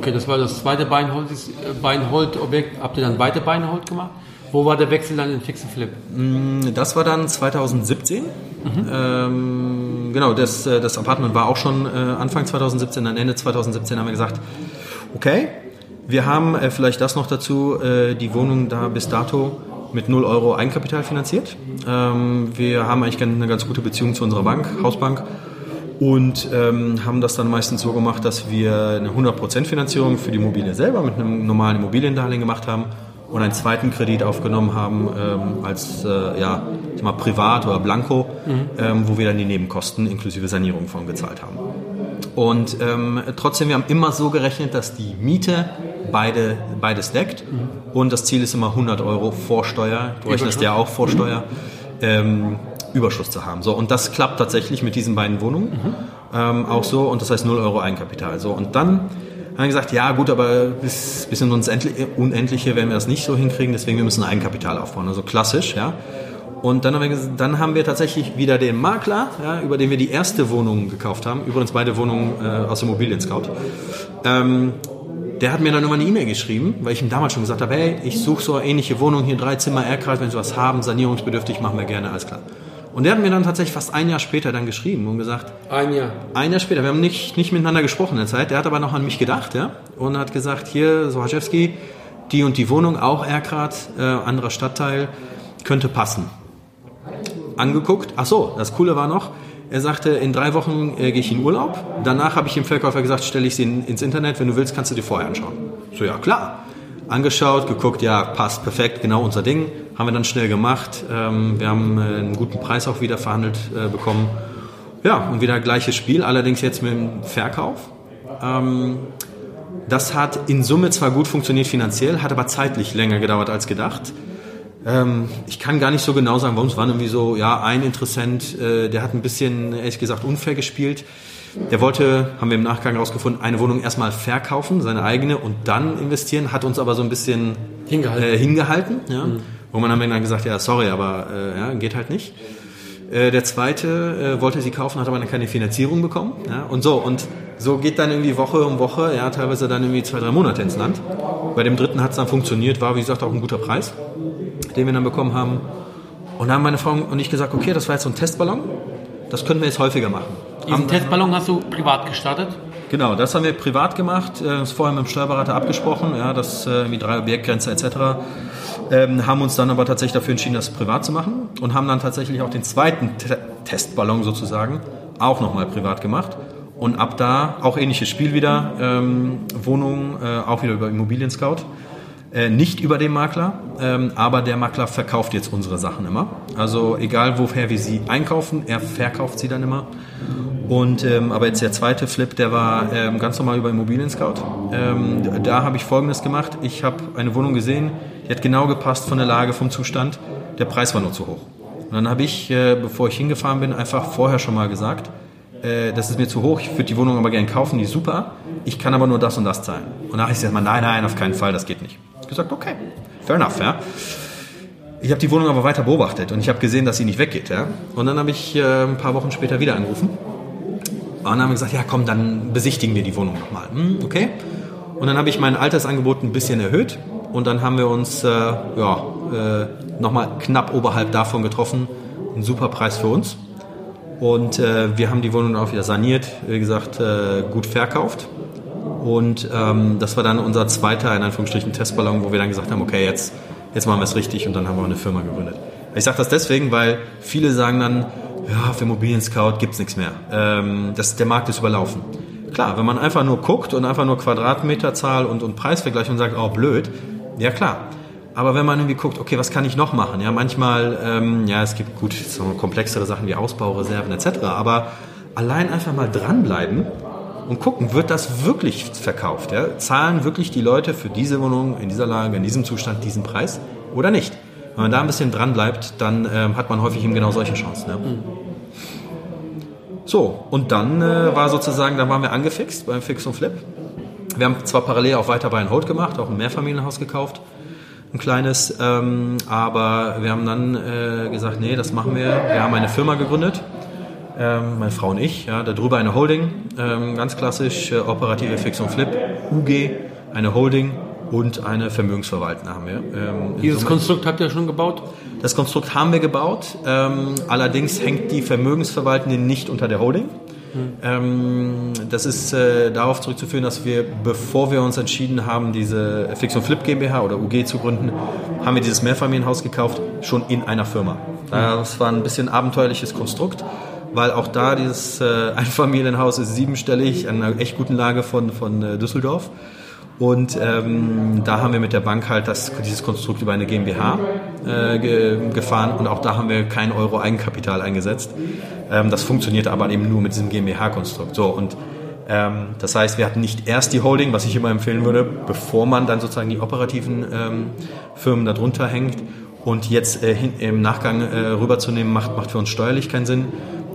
Okay, das war das zweite Beinhold, äh, Beinhold-Objekt. Habt ihr dann weiter Beinhold gemacht? Wo war der Wechsel dann in Fix and Flip? Mm, das war dann 2017. Mhm. Ähm, genau, das, äh, das Apartment war auch schon äh, Anfang 2017, dann Ende 2017 haben wir gesagt, okay, wir haben äh, vielleicht das noch dazu, äh, die Wohnung da bis dato mit 0 Euro Eigenkapital finanziert. Ähm, wir haben eigentlich eine ganz gute Beziehung zu unserer Bank, Hausbank und ähm, haben das dann meistens so gemacht, dass wir eine 100% Finanzierung für die Immobilie selber mit einem normalen Immobiliendarlehen gemacht haben und einen zweiten Kredit aufgenommen haben ähm, als äh, ja, mal privat oder blanco, mhm. ähm, wo wir dann die Nebenkosten inklusive Sanierung von gezahlt haben. Und ähm, trotzdem, wir haben immer so gerechnet, dass die Miete beide, beides deckt mhm. und das Ziel ist immer 100 Euro Vorsteuer. Du rechnest ja auch Vorsteuer. Mhm. Überschuss zu haben. So, und das klappt tatsächlich mit diesen beiden Wohnungen mhm. ähm, auch so und das heißt 0 Euro Eigenkapital. So, und dann haben wir gesagt, ja gut, aber bis, bis in uns Unendliche werden wir das nicht so hinkriegen, deswegen wir müssen Eigenkapital aufbauen. Also klassisch, ja. Und dann haben, wir, dann haben wir tatsächlich wieder den Makler, ja, über den wir die erste Wohnung gekauft haben, übrigens beide Wohnungen äh, aus Immobilien Scout. Ähm, der hat mir dann immer eine E-Mail geschrieben, weil ich ihm damals schon gesagt habe, hey, ich suche so eine ähnliche Wohnung hier, drei Zimmer, Aircraft, wenn Sie was haben, sanierungsbedürftig, machen wir gerne, alles klar. Und der hat mir dann tatsächlich fast ein Jahr später dann geschrieben und gesagt. Ein Jahr. Ein Jahr später. Wir haben nicht, nicht miteinander gesprochen in der Zeit. Der hat aber noch an mich gedacht, ja. Und hat gesagt, hier, Sohaczewski, die und die Wohnung, auch Erkrad, äh, anderer Stadtteil, könnte passen. Angeguckt. Ach so, das Coole war noch, er sagte, in drei Wochen äh, gehe ich in Urlaub. Danach habe ich dem Verkäufer gesagt, stelle ich sie in, ins Internet. Wenn du willst, kannst du dir vorher anschauen. So, ja, klar. Angeschaut, geguckt, ja, passt perfekt, genau unser Ding. Haben wir dann schnell gemacht. Ähm, wir haben äh, einen guten Preis auch wieder verhandelt äh, bekommen. Ja, und wieder gleiches Spiel, allerdings jetzt mit dem Verkauf. Ähm, das hat in Summe zwar gut funktioniert finanziell, hat aber zeitlich länger gedauert als gedacht. Ähm, ich kann gar nicht so genau sagen, warum es war irgendwie so, ja, ein Interessent, äh, der hat ein bisschen, ehrlich gesagt, unfair gespielt. Der wollte, haben wir im Nachgang herausgefunden, eine Wohnung erstmal verkaufen, seine eigene, und dann investieren, hat uns aber so ein bisschen hingehalten. Äh, hingehalten ja. Mhm. Wo man haben wir dann gesagt, ja, sorry, aber äh, ja, geht halt nicht. Äh, der zweite äh, wollte sie kaufen, hat aber keine Finanzierung bekommen. Ja, und so, und so geht dann irgendwie Woche um Woche, ja, teilweise dann irgendwie zwei, drei Monate ins Land. Bei dem dritten hat es dann funktioniert, war wie gesagt auch ein guter Preis, den wir dann bekommen haben. Und dann haben meine Frau und ich gesagt, okay, das war jetzt so ein Testballon, das können wir jetzt häufiger machen. Diesen Testballon hast du privat gestartet? Genau, das haben wir privat gemacht, äh, ist vorher mit dem Steuerberater abgesprochen, ja, das äh, irgendwie drei Objektgrenze etc ähm, haben uns dann aber tatsächlich dafür entschieden, das privat zu machen und haben dann tatsächlich auch den zweiten Te Testballon sozusagen auch nochmal privat gemacht. Und ab da auch ähnliches Spiel wieder, ähm, Wohnungen, äh, auch wieder über Immobilien Scout. Äh, nicht über den Makler, ähm, aber der Makler verkauft jetzt unsere Sachen immer. Also egal woher wir sie einkaufen, er verkauft sie dann immer. Und ähm, aber jetzt der zweite Flip, der war ähm, ganz normal über Immobilien Scout. Ähm, da habe ich Folgendes gemacht: Ich habe eine Wohnung gesehen, die hat genau gepasst von der Lage, vom Zustand. Der Preis war nur zu hoch. Und dann habe ich, äh, bevor ich hingefahren bin, einfach vorher schon mal gesagt, äh, das ist mir zu hoch, ich würde die Wohnung aber gerne kaufen, die ist super, ich kann aber nur das und das zahlen. Und habe ich gesagt, nein, nein, auf keinen Fall, das geht nicht. Gesagt, okay, fair enough, ja. Ich habe die Wohnung aber weiter beobachtet und ich habe gesehen, dass sie nicht weggeht. Ja? Und dann habe ich äh, ein paar Wochen später wieder angerufen und dann haben wir gesagt, ja komm, dann besichtigen wir die Wohnung nochmal. Hm, okay. Und dann habe ich mein Altersangebot ein bisschen erhöht und dann haben wir uns äh, ja, äh, nochmal knapp oberhalb davon getroffen. Ein super Preis für uns. Und äh, wir haben die Wohnung auch wieder saniert, wie gesagt, äh, gut verkauft. Und ähm, das war dann unser zweiter, in Anführungsstrichen, Testballon, wo wir dann gesagt haben, okay, jetzt, jetzt machen wir es richtig und dann haben wir eine Firma gegründet. Ich sage das deswegen, weil viele sagen dann, ja, für Immobilien Scout gibt es nichts mehr. Ähm, das, der Markt ist überlaufen. Klar, wenn man einfach nur guckt und einfach nur Quadratmeterzahl und, und Preis und sagt, oh blöd, ja klar. Aber wenn man irgendwie guckt, okay, was kann ich noch machen? Ja, manchmal, ähm, ja, es gibt gut so komplexere Sachen wie Ausbaureserven etc. Aber allein einfach mal dranbleiben und gucken, wird das wirklich verkauft? Ja? Zahlen wirklich die Leute für diese Wohnung in dieser Lage, in diesem Zustand diesen Preis oder nicht? Wenn man da ein bisschen dran bleibt, dann ähm, hat man häufig eben genau solche Chancen. Ja? So, und dann äh, war sozusagen, da waren wir angefixt beim Fix und Flip. Wir haben zwar parallel auch weiter bei Hold gemacht, auch ein Mehrfamilienhaus gekauft, ein kleines, ähm, aber wir haben dann äh, gesagt, nee, das machen wir. Wir haben eine Firma gegründet, meine Frau und ich, ja, darüber eine Holding, ähm, ganz klassisch, äh, operative Fix und Flip, UG, eine Holding und eine Vermögensverwaltung haben wir. Ähm, Dieses Summe- Konstrukt habt ihr schon gebaut? das Konstrukt haben wir gebaut, ähm, allerdings hängt die Vermögensverwaltende nicht unter der Holding. Ähm, das ist äh, darauf zurückzuführen, dass wir, bevor wir uns entschieden haben, diese Fix und Flip GmbH oder UG zu gründen, haben wir dieses Mehrfamilienhaus gekauft, schon in einer Firma. Das war ein bisschen abenteuerliches Konstrukt, weil auch da dieses äh, Einfamilienhaus ist siebenstellig, an einer echt guten Lage von, von äh, Düsseldorf. Und ähm, da haben wir mit der Bank halt das, dieses Konstrukt über eine GmbH äh, ge, gefahren und auch da haben wir kein Euro Eigenkapital eingesetzt. Ähm, das funktioniert aber eben nur mit diesem GmbH-Konstrukt. So und ähm, das heißt, wir hatten nicht erst die Holding, was ich immer empfehlen würde, bevor man dann sozusagen die operativen ähm, Firmen darunter hängt. Und jetzt äh, hin, im Nachgang äh, rüberzunehmen, macht, macht für uns steuerlich keinen Sinn.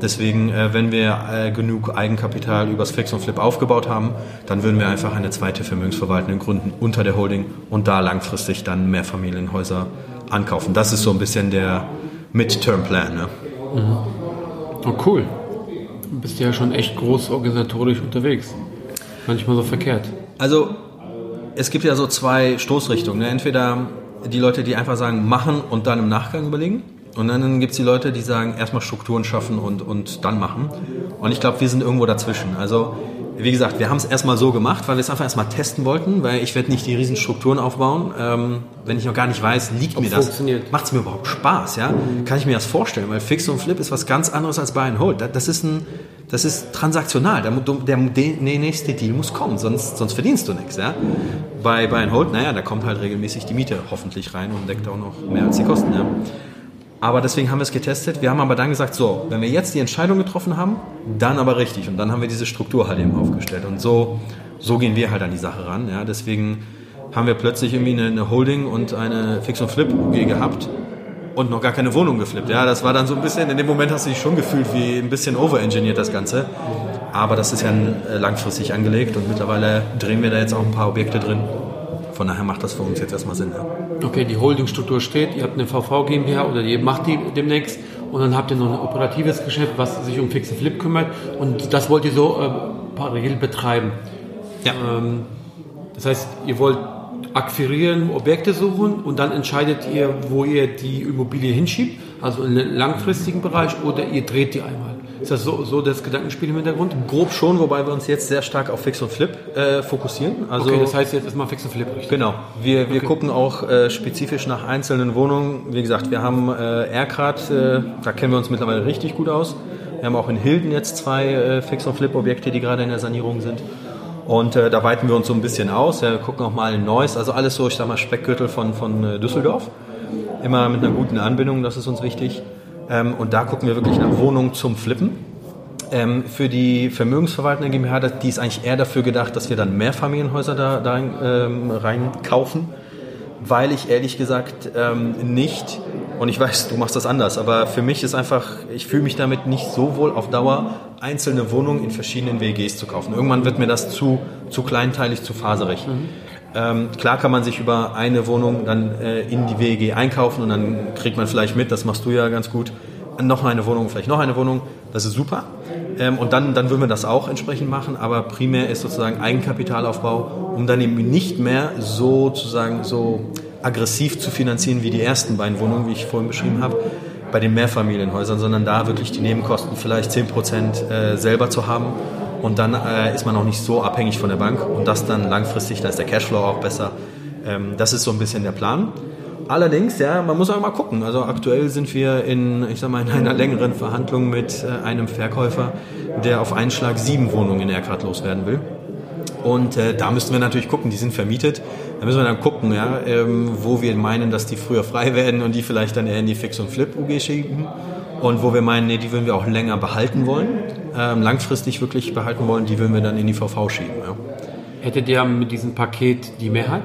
Deswegen, äh, wenn wir äh, genug Eigenkapital übers Fix und Flip aufgebaut haben, dann würden wir einfach eine zweite Vermögensverwaltung gründen unter der Holding und da langfristig dann Mehrfamilienhäuser ankaufen. Das ist so ein bisschen der Midterm-Plan. Ne? Oh, cool. Du bist ja schon echt groß organisatorisch unterwegs. Manchmal so verkehrt. Also es gibt ja so zwei Stoßrichtungen. Ne? Entweder die Leute, die einfach sagen, machen und dann im Nachgang überlegen. Und dann gibt es die Leute, die sagen, erstmal Strukturen schaffen und, und dann machen. Und ich glaube, wir sind irgendwo dazwischen. Also wie gesagt, wir haben es erstmal so gemacht, weil wir es einfach erstmal testen wollten, weil ich werde nicht die riesen Strukturen aufbauen, ähm, wenn ich noch gar nicht weiß, liegt mir das, macht es mir überhaupt Spaß, ja? Kann ich mir das vorstellen, weil Fix und Flip ist was ganz anderes als Buy and Hold. Das- Das ist ein, das ist transaktional. Der, der, der nächste Deal muss kommen, sonst, sonst verdienst du nichts, ja? Bei Buy and Hold, naja, da kommt halt regelmäßig die Miete hoffentlich rein und deckt auch noch mehr als die Kosten, ja? Aber deswegen haben wir es getestet. Wir haben aber dann gesagt, so, wenn wir jetzt die Entscheidung getroffen haben, dann aber richtig. Und dann haben wir diese Struktur halt eben aufgestellt. Und so, so gehen wir halt an die Sache ran. Ja, deswegen haben wir plötzlich irgendwie eine, eine Holding und eine Fix und Flip UG gehabt und noch gar keine Wohnung geflippt. Ja, das war dann so ein bisschen, in dem Moment hast du dich schon gefühlt wie ein bisschen overengineert das Ganze. Aber das ist ja äh, langfristig angelegt und mittlerweile drehen wir da jetzt auch ein paar Objekte drin. Von daher macht das für uns jetzt erstmal Sinn. Ja. Okay, die Holdingstruktur steht, ihr habt eine VV GmbH oder ihr macht die demnächst und dann habt ihr noch ein operatives Geschäft, was sich um Fix and Flip kümmert und das wollt ihr so äh, parallel betreiben. Ja. Ähm, das heißt, ihr wollt akquirieren, Objekte suchen und dann entscheidet ihr, wo ihr die Immobilie hinschiebt, also in den langfristigen Bereich oder ihr dreht die einmal. Ist das so, so das Gedankenspiel im Hintergrund? Grob schon, wobei wir uns jetzt sehr stark auf Fix und Flip äh, fokussieren. Also Okay, das heißt jetzt erstmal Fix and Flip richtig. Genau. Wir, wir gucken auch äh, spezifisch nach einzelnen Wohnungen. Wie gesagt, wir haben äh, Erkrad, äh, da kennen wir uns mittlerweile richtig gut aus. Wir haben auch in Hilden jetzt zwei äh, Fix- und Flip-Objekte, die gerade in der Sanierung sind. Und äh, da weiten wir uns so ein bisschen aus. Ja, wir gucken auch mal in Neuss, also alles so, ich sag mal, Speckgürtel von, von äh, Düsseldorf. Immer mit einer guten Anbindung, das ist uns wichtig. Ähm, und da gucken wir wirklich nach Wohnungen zum Flippen. Ähm, für die Vermögensverwaltende GmbH, die ist eigentlich eher dafür gedacht, dass wir dann Mehrfamilienhäuser da, da ähm, reinkaufen, weil ich ehrlich gesagt ähm, nicht, und ich weiß, du machst das anders, aber für mich ist einfach, ich fühle mich damit nicht so wohl auf Dauer, einzelne Wohnungen in verschiedenen WGs zu kaufen. Irgendwann wird mir das zu, zu kleinteilig, zu faserig. Ähm, klar kann man sich über eine Wohnung dann äh, in die WG einkaufen und dann kriegt man vielleicht mit, das machst du ja ganz gut, noch eine Wohnung, vielleicht noch eine Wohnung, das ist super. Ähm, und dann, dann würden wir das auch entsprechend machen, aber primär ist sozusagen Eigenkapitalaufbau, um dann eben nicht mehr so sozusagen so aggressiv zu finanzieren wie die ersten beiden Wohnungen, wie ich vorhin beschrieben habe, bei den Mehrfamilienhäusern, sondern da wirklich die Nebenkosten vielleicht 10% äh, selber zu haben und dann äh, ist man auch nicht so abhängig von der Bank und das dann langfristig, da ist der Cashflow auch besser. Ähm, das ist so ein bisschen der Plan. Allerdings, ja, man muss auch mal gucken. Also aktuell sind wir in, ich sag mal, in einer längeren Verhandlung mit äh, einem Verkäufer, der auf einen Schlag sieben Wohnungen in Erkrath loswerden will. Und äh, da müssten wir natürlich gucken, die sind vermietet. Da müssen wir dann gucken, ja, ähm, wo wir meinen, dass die früher frei werden und die vielleicht dann eher in die Fix- und Flip-UG schieben. Und wo wir meinen, nee, die würden wir auch länger behalten wollen. Ähm, langfristig wirklich behalten wollen, die würden wir dann in die VV schieben. Ja. Hättet ihr mit diesem Paket die Mehrheit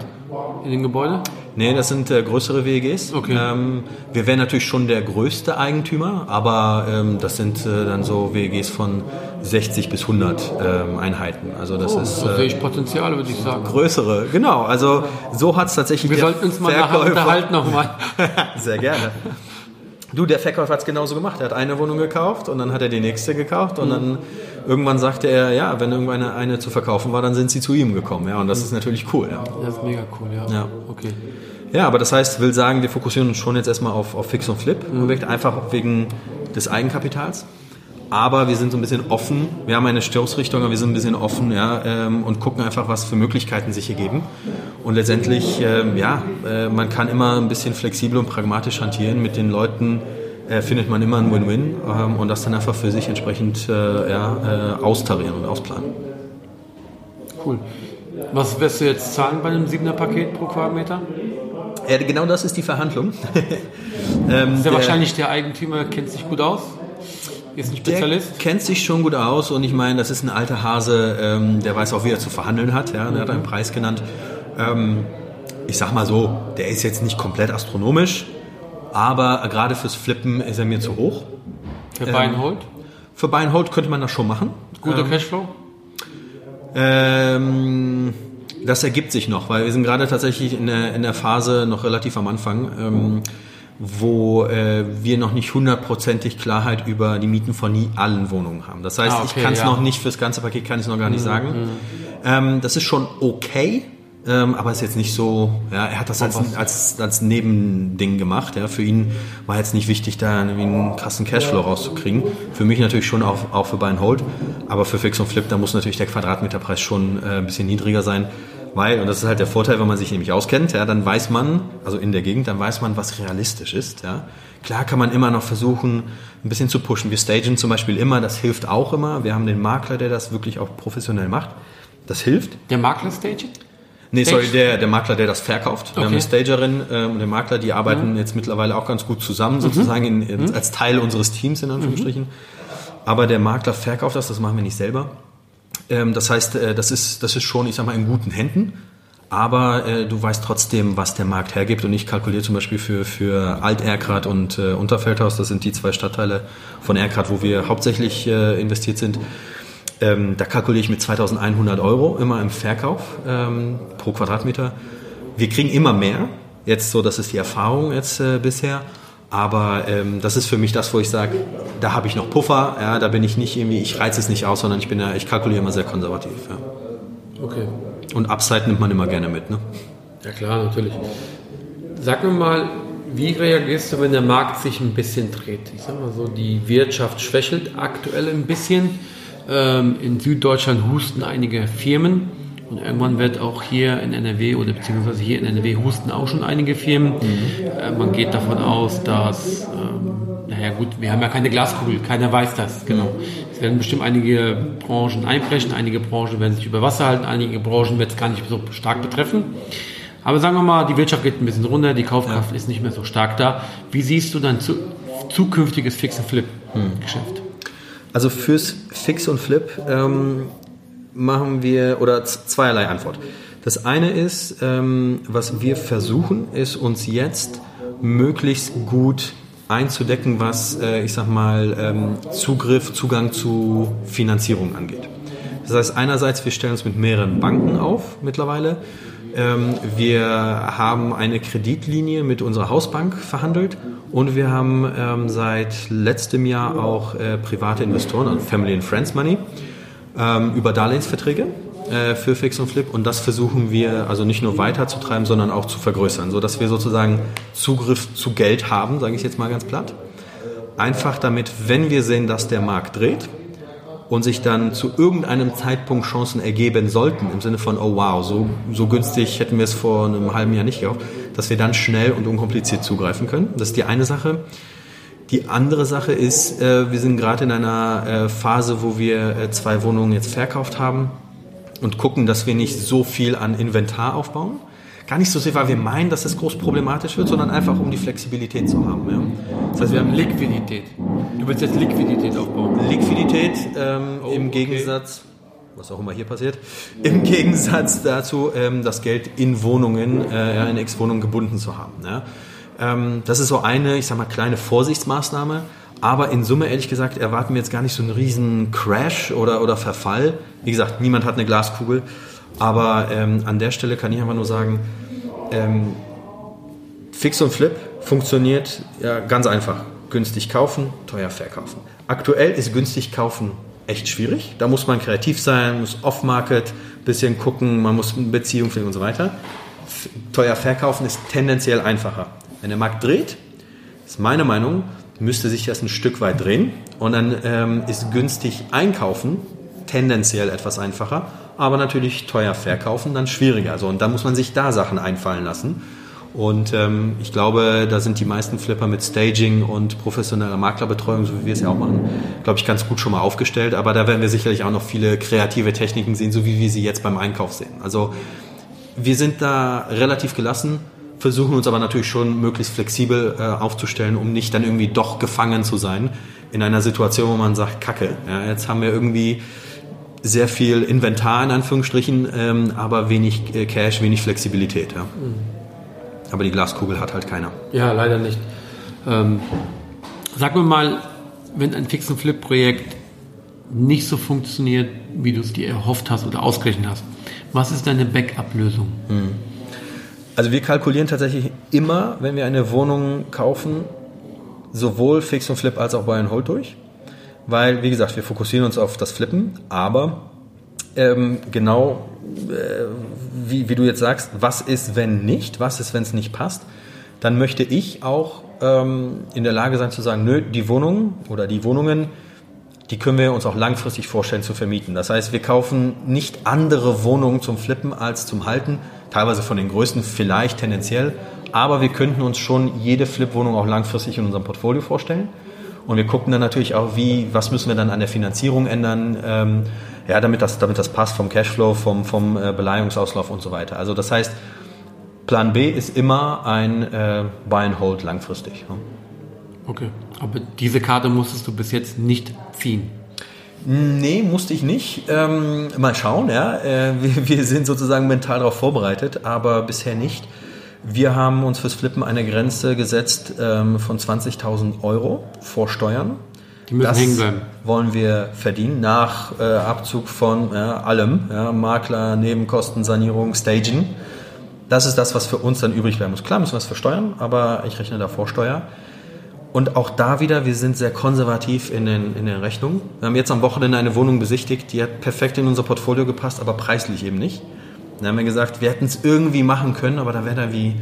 in dem Gebäude? Nee, das sind äh, größere WEGs. Okay. Ähm, wir wären natürlich schon der größte Eigentümer, aber ähm, das sind äh, dann so WEGs von 60 bis 100 ähm, Einheiten. Also das Oh, ist da sehe äh, ich Potenzial, würde ich sagen. größere. Genau, also so hat es tatsächlich Wir sollten uns mal nachher Verkäufer- unterhalten nochmal. Sehr gerne. Du, der Verkäufer hat es genauso gemacht. Er hat eine Wohnung gekauft und dann hat er die nächste gekauft und dann irgendwann sagte er, ja, wenn irgendwann eine, zu verkaufen war, dann sind sie zu ihm gekommen. Ja, und das ist natürlich cool. Ja. Das ist mega cool, ja. Ja. Okay. Ja, aber das heißt, will sagen, wir fokussieren uns schon jetzt erstmal auf, auf Fix und Flip, Mhm. Einfach wegen des Eigenkapitals. Aber wir sind so ein bisschen offen. Wir haben eine Stoßrichtung, aber wir sind ein bisschen offen ja, ähm, und gucken einfach, was für Möglichkeiten sich hier geben. Und letztendlich, ähm, ja, äh, man kann immer ein bisschen flexibel und pragmatisch hantieren. Mit den Leuten äh, findet man immer ein Win-Win ähm, und das dann einfach für sich entsprechend äh, ja, äh, austarieren und ausplanen. Cool. Was wirst du jetzt zahlen bei einem 7er Paket pro Quadratmeter? Ja, genau das ist die Verhandlung. ähm, Ist ja wahrscheinlich der Eigentümer, kennt sich gut aus. Ist ein Der Spezialist. kennt sich schon gut aus und ich meine, das ist ein alter Hase, ähm, der weiß auch, wie er zu verhandeln hat. Ja, der hat einen Preis genannt. Ähm, ich sag mal so, der ist jetzt nicht komplett astronomisch, aber gerade fürs Flippen ist er mir zu hoch. Für Buy and Hold. Für Buy and Hold könnte man das schon machen. Guter Cashflow. Ähm, das ergibt sich noch, weil wir sind gerade tatsächlich in der, in der Phase noch relativ am Anfang, ähm, wo äh, wir noch nicht hundertprozentig Klarheit über die Mieten von nie allen Wohnungen haben. Das heißt, Ah, okay, ich kann es ja. Mhm, noch nicht fürs ganze Paket, kann ich noch gar nicht sagen. Ähm, das ist schon okay. Ähm, aber ist jetzt nicht so, ja, er hat das als, als, als Nebending gemacht. Ja. Für ihn war jetzt nicht wichtig, da einen krassen Cashflow rauszukriegen. Für mich natürlich schon auch, auch für Buy Hold. Aber für Fix und Flip, da muss natürlich der Quadratmeterpreis schon äh, ein bisschen niedriger sein. Weil, und das ist halt der Vorteil, wenn man sich nämlich auskennt, ja, dann weiß man, also in der Gegend, dann weiß man, was realistisch ist. Ja. Klar kann man immer noch versuchen, ein bisschen zu pushen. Wir stagen zum Beispiel immer, das hilft auch immer. Wir haben den Makler, der das wirklich auch professionell macht. Das hilft. Der Makler Stage? Nee, sorry, der, der Makler, der das verkauft. Wir haben Okay. eine Stagerin ähm, und der Makler, die arbeiten jetzt mittlerweile auch ganz gut zusammen, sozusagen in, in, als Teil unseres Teams, in Anführungsstrichen. Aber der Makler verkauft das, das machen wir nicht selber. Ähm, das heißt, äh, das, ist, das ist schon, ich sag mal, in guten Händen. Aber äh, du weißt trotzdem, was der Markt hergibt. Und ich kalkuliere zum Beispiel für, für Alt-Erkrath und äh, Unterfeldhaus, das sind die zwei Stadtteile von Erkrath, wo wir hauptsächlich äh, investiert sind. Ähm, da kalkuliere ich mit 2100 Euro immer im Verkauf ähm, pro Quadratmeter. Wir kriegen immer mehr. Jetzt so, das ist die Erfahrung jetzt äh, bisher. Aber ähm, das ist für mich das, wo ich sage, da habe ich noch Puffer. Ja, da bin ich nicht irgendwie, ich reize es nicht aus, sondern ich bin ja, ich kalkuliere immer sehr konservativ. Ja. Okay. Und Upside nimmt man immer gerne mit. Ne? Ja klar, natürlich. Sag mir mal, wie reagierst du, wenn der Markt sich ein bisschen dreht? Ich sag mal so, die Wirtschaft schwächelt aktuell ein bisschen. Ähm, in Süddeutschland husten einige Firmen und irgendwann wird auch hier in NRW oder beziehungsweise hier in NRW husten auch schon einige Firmen. Äh, man geht davon aus, dass, ähm, naja gut, wir haben ja keine Glaskugel, keiner weiß das, genau. Es werden bestimmt einige Branchen einbrechen, einige Branchen werden sich über Wasser halten, einige Branchen wird es gar nicht so stark betreffen. Aber sagen wir mal, die Wirtschaft geht ein bisschen runter, die Kaufkraft ist nicht mehr so stark da. Wie siehst du dein zu, zukünftiges Fix-and-Flip-Geschäft? Also fürs Fix und Flip ähm, machen wir, oder zweierlei Antwort. Das eine ist, ähm, was wir versuchen, ist uns jetzt möglichst gut einzudecken, was, äh, ich sag mal, ähm, Zugriff, Zugang zu Finanzierung angeht. Das heißt, einerseits, wir stellen uns mit mehreren Banken auf mittlerweile. Ähm, wir haben eine Kreditlinie mit unserer Hausbank verhandelt und wir haben ähm, seit letztem Jahr auch äh, private Investoren, also Family and Friends Money, ähm, über Darlehensverträge äh, für Fix und Flip und das versuchen wir also nicht nur weiterzutreiben, sondern auch zu vergrößern, sodass wir sozusagen Zugriff zu Geld haben, sage ich jetzt mal ganz platt. Einfach damit, wenn wir sehen, dass der Markt dreht, und sich dann zu irgendeinem Zeitpunkt Chancen ergeben sollten, im Sinne von, oh wow, so, so günstig hätten wir es vor einem halben Jahr nicht gekauft, dass wir dann schnell und unkompliziert zugreifen können. Das ist die eine Sache. Die andere Sache ist, äh, wir sind gerade in einer äh, Phase, wo wir äh, zwei Wohnungen jetzt verkauft haben und gucken, dass wir nicht so viel an Inventar aufbauen. Gar nicht so sehr, weil wir meinen, dass es groß problematisch wird, sondern einfach um die Flexibilität zu haben. Ja. Das heißt, wir haben Liquidität. Du willst jetzt Liquidität aufbauen. Liquidität ähm, Oh, im okay. Gegensatz, was auch immer hier passiert, im Gegensatz dazu, ähm, das Geld in Wohnungen, äh, in Ex-Wohnungen gebunden zu haben. Ja. Ähm, das ist so eine, ich sag mal, kleine Vorsichtsmaßnahme. Aber in Summe, ehrlich gesagt, erwarten wir jetzt gar nicht so einen riesen Crash oder, oder Verfall. Wie gesagt, niemand hat eine Glaskugel. Aber ähm, an der Stelle kann ich einfach nur sagen, ähm, Fix und Flip funktioniert ja ganz einfach. Günstig kaufen, teuer verkaufen. Aktuell ist günstig kaufen echt schwierig. Da muss man kreativ sein, muss off-market, bisschen gucken, man muss eine Beziehung finden und so weiter. Teuer verkaufen ist tendenziell einfacher. Wenn der Markt dreht, ist meine Meinung, müsste sich das ein Stück weit drehen und dann ähm, ist günstig einkaufen tendenziell etwas einfacher, aber natürlich teuer verkaufen dann schwieriger. So, und da muss man sich da Sachen einfallen lassen. Und ähm, ich glaube, da sind die meisten Flipper mit Staging und professioneller Maklerbetreuung, so wie wir es ja auch machen, glaube ich, ganz gut schon mal aufgestellt. Aber da werden wir sicherlich auch noch viele kreative Techniken sehen, so wie wir sie jetzt beim Einkauf sehen. Also wir sind da relativ gelassen, versuchen uns aber natürlich schon möglichst flexibel äh, aufzustellen, um nicht dann irgendwie doch gefangen zu sein in einer Situation, wo man sagt, Kacke, ja, jetzt haben wir irgendwie sehr viel Inventar in Anführungsstrichen, ähm, aber wenig äh, Cash, wenig Flexibilität. Ja. Aber die Glaskugel hat halt keiner. Ja, leider nicht. Ähm, sag mir mal, wenn ein Fix- und Flip-Projekt nicht so funktioniert, wie du es dir erhofft hast oder ausgerechnet hast, was ist deine Backup-Lösung? Also wir kalkulieren tatsächlich immer, wenn wir eine Wohnung kaufen, sowohl Fix und Flip als auch Buy and Hold durch. Weil, wie gesagt, wir fokussieren uns auf das Flippen, aber ähm, genau äh, wie, wie du jetzt sagst, was ist, wenn nicht, was ist, wenn es nicht passt, dann möchte ich auch ähm, in der Lage sein zu sagen, nö, die Wohnung oder die Wohnungen, die können wir uns auch langfristig vorstellen zu vermieten. Das heißt, wir kaufen nicht andere Wohnungen zum Flippen als zum Halten, teilweise von den größten vielleicht tendenziell, aber wir könnten uns schon jede Flip-Wohnung auch langfristig in unserem Portfolio vorstellen. Und wir gucken dann natürlich auch, wie, was müssen wir dann an der Finanzierung ändern, ähm, ja, damit das, damit das passt vom Cashflow, vom, vom äh, Beleihungsauslauf und so weiter. Also das heißt, Plan B ist immer ein äh, Buy and Hold langfristig. Ne? Okay, aber diese Karte musstest du bis jetzt nicht ziehen. Nee, musste ich nicht. Ähm, mal schauen, ja. Äh, wir, wir sind sozusagen mental darauf vorbereitet, aber bisher nicht. Wir haben uns fürs Flippen eine Grenze gesetzt ähm, von 20.000 Euro vor Steuern. Die müssen hängen bleiben. wollen wir verdienen nach äh, Abzug von ja, allem, ja, Makler, Nebenkosten, Sanierung, Staging. Das ist das, was für uns dann übrig bleiben muss. Klar müssen wir es versteuern, aber ich rechne da Vorsteuer. Und auch da wieder, wir sind sehr konservativ in den, in den Rechnungen. Wir haben jetzt am Wochenende eine Wohnung besichtigt, die hat perfekt in unser Portfolio gepasst, aber preislich eben nicht. Dann haben wir gesagt, wir hätten es irgendwie machen können, aber da wäre da wie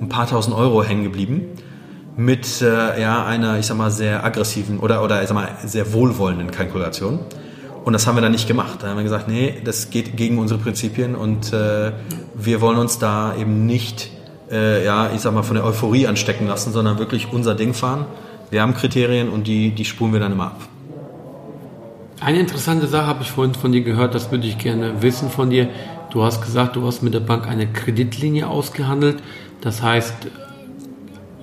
ein paar tausend Euro hängen geblieben. Mit äh, ja, einer, ich sag mal, sehr aggressiven oder, oder ich sag mal, sehr wohlwollenden Kalkulation. Und das haben wir dann nicht gemacht. Da haben wir gesagt, nee, das geht gegen unsere Prinzipien und äh, wir wollen uns da eben nicht, äh, ja, ich sag mal, von der Euphorie anstecken lassen, sondern wirklich unser Ding fahren. Wir haben Kriterien und die, die spulen wir dann immer ab. Eine interessante Sache habe ich vorhin von dir gehört, das würde ich gerne wissen von dir. Du hast gesagt, du hast mit der Bank eine Kreditlinie ausgehandelt. Das heißt,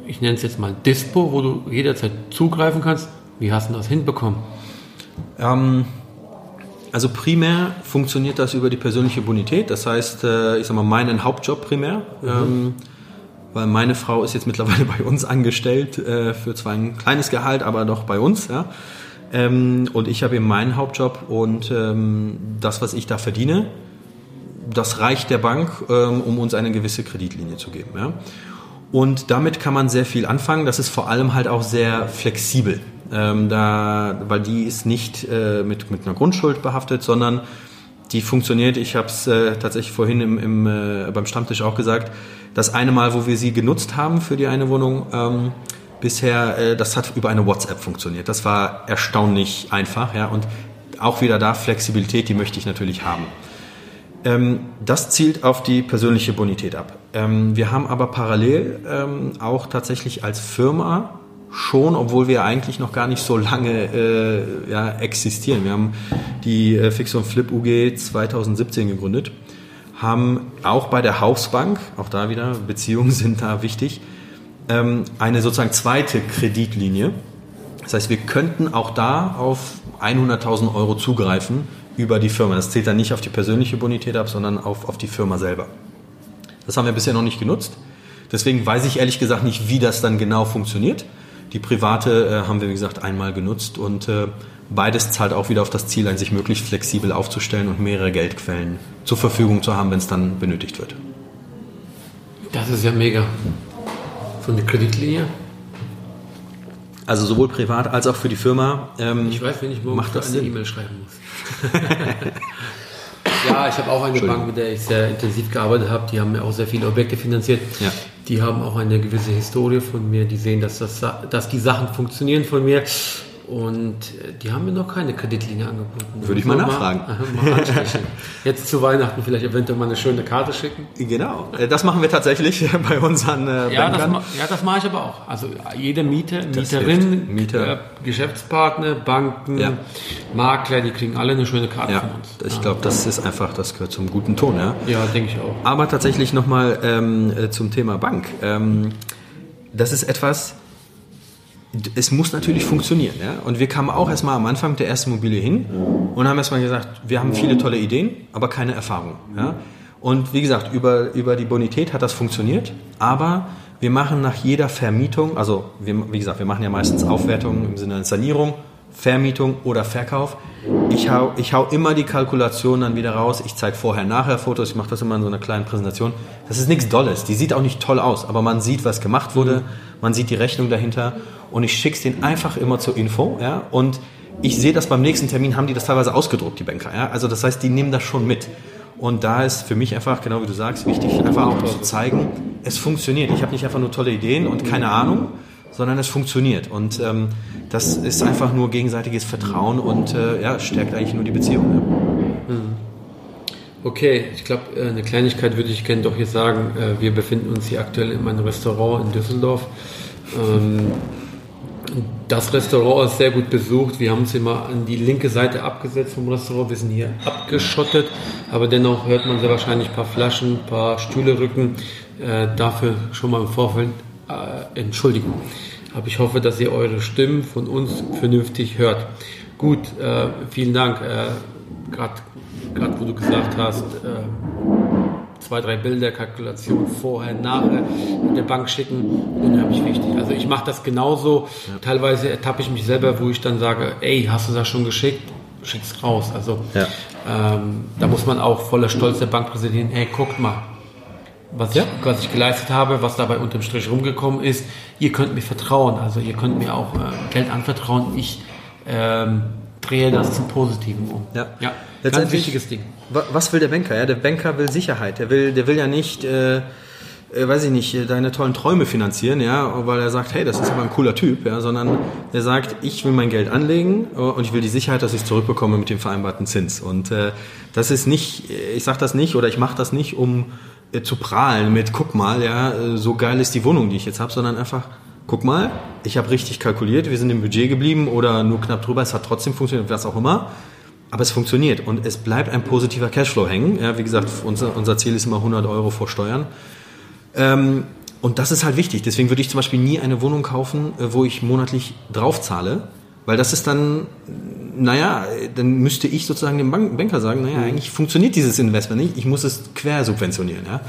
ich nenne es jetzt mal Dispo, wo du jederzeit zugreifen kannst. Wie hast du das hinbekommen? Ähm, also primär funktioniert das über die persönliche Bonität. Das heißt, äh, ich sag mal, meinen Hauptjob primär. Ähm, weil meine Frau ist jetzt mittlerweile bei uns angestellt äh, für zwar ein kleines Gehalt, aber doch bei uns. Ja? Ähm, und ich habe eben meinen Hauptjob und ähm, das, was ich da verdiene, das reicht der Bank, ähm, um uns eine gewisse Kreditlinie zu geben. Ja? Und damit kann man sehr viel anfangen. Das ist vor allem halt auch sehr flexibel, ähm, da, weil die ist nicht äh, mit, mit einer Grundschuld behaftet, sondern die funktioniert. Ich habe es äh, tatsächlich vorhin im, im, äh, beim Stammtisch auch gesagt. Das eine Mal, wo wir sie genutzt haben für die eine Wohnung, ähm, bisher, äh, das hat über eine WhatsApp funktioniert. Das war erstaunlich einfach, ja. Und auch wieder da Flexibilität, die möchte ich natürlich haben. Ähm, das zielt auf die persönliche Bonität ab. Ähm, wir haben aber parallel ähm, auch tatsächlich als Firma schon, obwohl wir eigentlich noch gar nicht so lange äh, ja, existieren. Wir haben die äh, Fix und Flip UG 2017 gegründet, haben auch bei der Hausbank, auch da wieder, Beziehungen sind da wichtig, ähm, eine sozusagen zweite Kreditlinie. Das heißt, wir könnten auch da auf 100.000 Euro zugreifen über die Firma. Das zählt dann nicht auf die persönliche Bonität ab, sondern auf, auf die Firma selber. Das haben wir bisher noch nicht genutzt. Deswegen weiß ich ehrlich gesagt nicht, wie das dann genau funktioniert. Die private äh, haben wir, wie gesagt, einmal genutzt und äh, beides zahlt auch wieder auf das Ziel ein, sich möglichst flexibel aufzustellen und mehrere Geldquellen zur Verfügung zu haben, wenn es dann benötigt wird. Das ist ja mega. So eine Kreditlinie. Also sowohl privat als auch für die Firma. Ähm, ich weiß, wenn ich morgen macht das eine E-Mail schreiben muss. ja, ich habe auch eine Bank, mit der ich sehr intensiv gearbeitet habe. Die haben mir auch sehr viele Objekte finanziert. Ja. Die haben auch eine gewisse Historie von mir. Die sehen, dass, das, dass die Sachen funktionieren von mir. Und äh, die haben mir noch keine Kreditlinie angeboten. Würde ich mal nachfragen. Mal, mal Jetzt zu Weihnachten vielleicht eventuell mal eine schöne Karte schicken. Genau, äh, das machen wir tatsächlich bei unseren äh, ja, Bankern. Das, ja, das mache ich aber auch. Also jede Miete, Mieterin, Mieter. Äh, Geschäftspartner, Banken, ja. Makler, die kriegen alle eine schöne Karte ja, von uns. Ich glaube, das ist einfach, das gehört zum guten Ton. Ja, ja denke ich auch. Aber tatsächlich nochmal ähm, zum Thema Bank. Ähm, das ist etwas, es muss natürlich funktionieren. Ja? Und wir kamen auch erstmal am Anfang der ersten Immobilie hin und haben erstmal gesagt, wir haben viele tolle Ideen, aber keine Erfahrung. Ja? Und wie gesagt, über, über die Bonität hat das funktioniert, aber wir machen nach jeder Vermietung, also wir, wie gesagt, wir machen ja meistens Aufwertungen im Sinne einer Sanierung, Vermietung oder Verkauf. Ich hau, ich hau immer die Kalkulation dann wieder raus. Ich zeige vorher-nachher Fotos. Ich mache das immer in so einer kleinen Präsentation. Das ist nichts Dolles. Die sieht auch nicht toll aus, aber man sieht, was gemacht wurde. Man sieht die Rechnung dahinter und ich schicke es denen einfach immer zur Info. Ja? Und ich sehe das beim nächsten Termin, haben die das teilweise ausgedruckt, die Banker. Ja? Also das heißt, die nehmen das schon mit. Und da ist für mich einfach, genau wie du sagst, wichtig, einfach auch zu zeigen, es funktioniert. Ich habe nicht einfach nur tolle Ideen und keine Ahnung, sondern es funktioniert. Und ähm, das ist einfach nur gegenseitiges Vertrauen und äh, ja, stärkt eigentlich nur die Beziehung. Ja. Mhm. Okay, ich glaube, äh, eine Kleinigkeit würde ich gerne doch hier sagen. Äh, wir befinden uns hier aktuell in meinem Restaurant in Düsseldorf. Ähm, das Restaurant ist sehr gut besucht. Wir haben uns immer an die linke Seite abgesetzt vom Restaurant. Wir sind hier abgeschottet, aber dennoch hört man sehr wahrscheinlich ein paar Flaschen, ein paar Stühle rücken. Äh, dafür schon mal im Vorfeld äh, Entschuldigung. Aber ich hoffe, dass ihr eure Stimmen von uns vernünftig hört. Gut, äh, vielen Dank. Äh, Gerade wo du gesagt hast, äh, zwei, drei Bilder, Kalkulation vorher, nachher mit der Bank schicken, unheimlich wichtig. Also ich mache das genauso. Ja. Teilweise ertappe ich mich selber, wo ich dann sage, ey, hast du das schon geschickt? Schick's raus. Also ja. ähm, da muss man auch voller Stolz der Bank präsentieren, ey, guckt mal, was, ja. ich, was ich geleistet habe, was dabei unterm Strich rumgekommen ist. Ihr könnt mir vertrauen, also ihr könnt mir auch äh, Geld anvertrauen. Ich ähm, drehe das zum Positiven um. Ja, ja ganz wichtiges Ding. Was will der Banker? Ja, der Banker will Sicherheit. Der will, der will ja nicht, äh, äh, weiß ich nicht, deine tollen Träume finanzieren, ja, weil er sagt, hey, das ist aber ein cooler Typ, ja, sondern er sagt, ich will mein Geld anlegen äh, und ich will die Sicherheit, dass ich es zurückbekomme mit dem vereinbarten Zins. Und äh, das ist nicht, ich sage das nicht oder ich mache das nicht, um äh, zu prahlen mit, guck mal, ja, äh, so geil ist die Wohnung, die ich jetzt habe, sondern einfach, guck mal, ich habe richtig kalkuliert, wir sind im Budget geblieben oder nur knapp drüber, es hat trotzdem funktioniert, was auch immer. Aber es funktioniert und es bleibt ein positiver Cashflow hängen. Ja, wie gesagt, unser, unser Ziel ist immer 100 Euro vor Steuern. Ähm, und das ist halt wichtig. Deswegen würde ich zum Beispiel nie eine Wohnung kaufen, äh, wo ich monatlich draufzahle, weil das ist dann, naja, dann müsste ich sozusagen dem Banker sagen, naja, eigentlich funktioniert dieses Investment nicht, ich muss es quer subventionieren. Ja?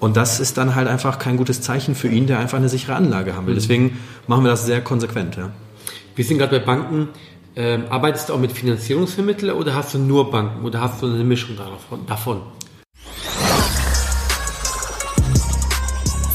Und das ist dann halt einfach kein gutes Zeichen für ihn, der einfach eine sichere Anlage haben will. Mhm. Deswegen machen wir das sehr konsequent. Ja. Wir sind gerade bei Banken. Ähm, arbeitest du auch mit Finanzierungsvermittlern oder hast du nur Banken oder hast du eine Mischung davon?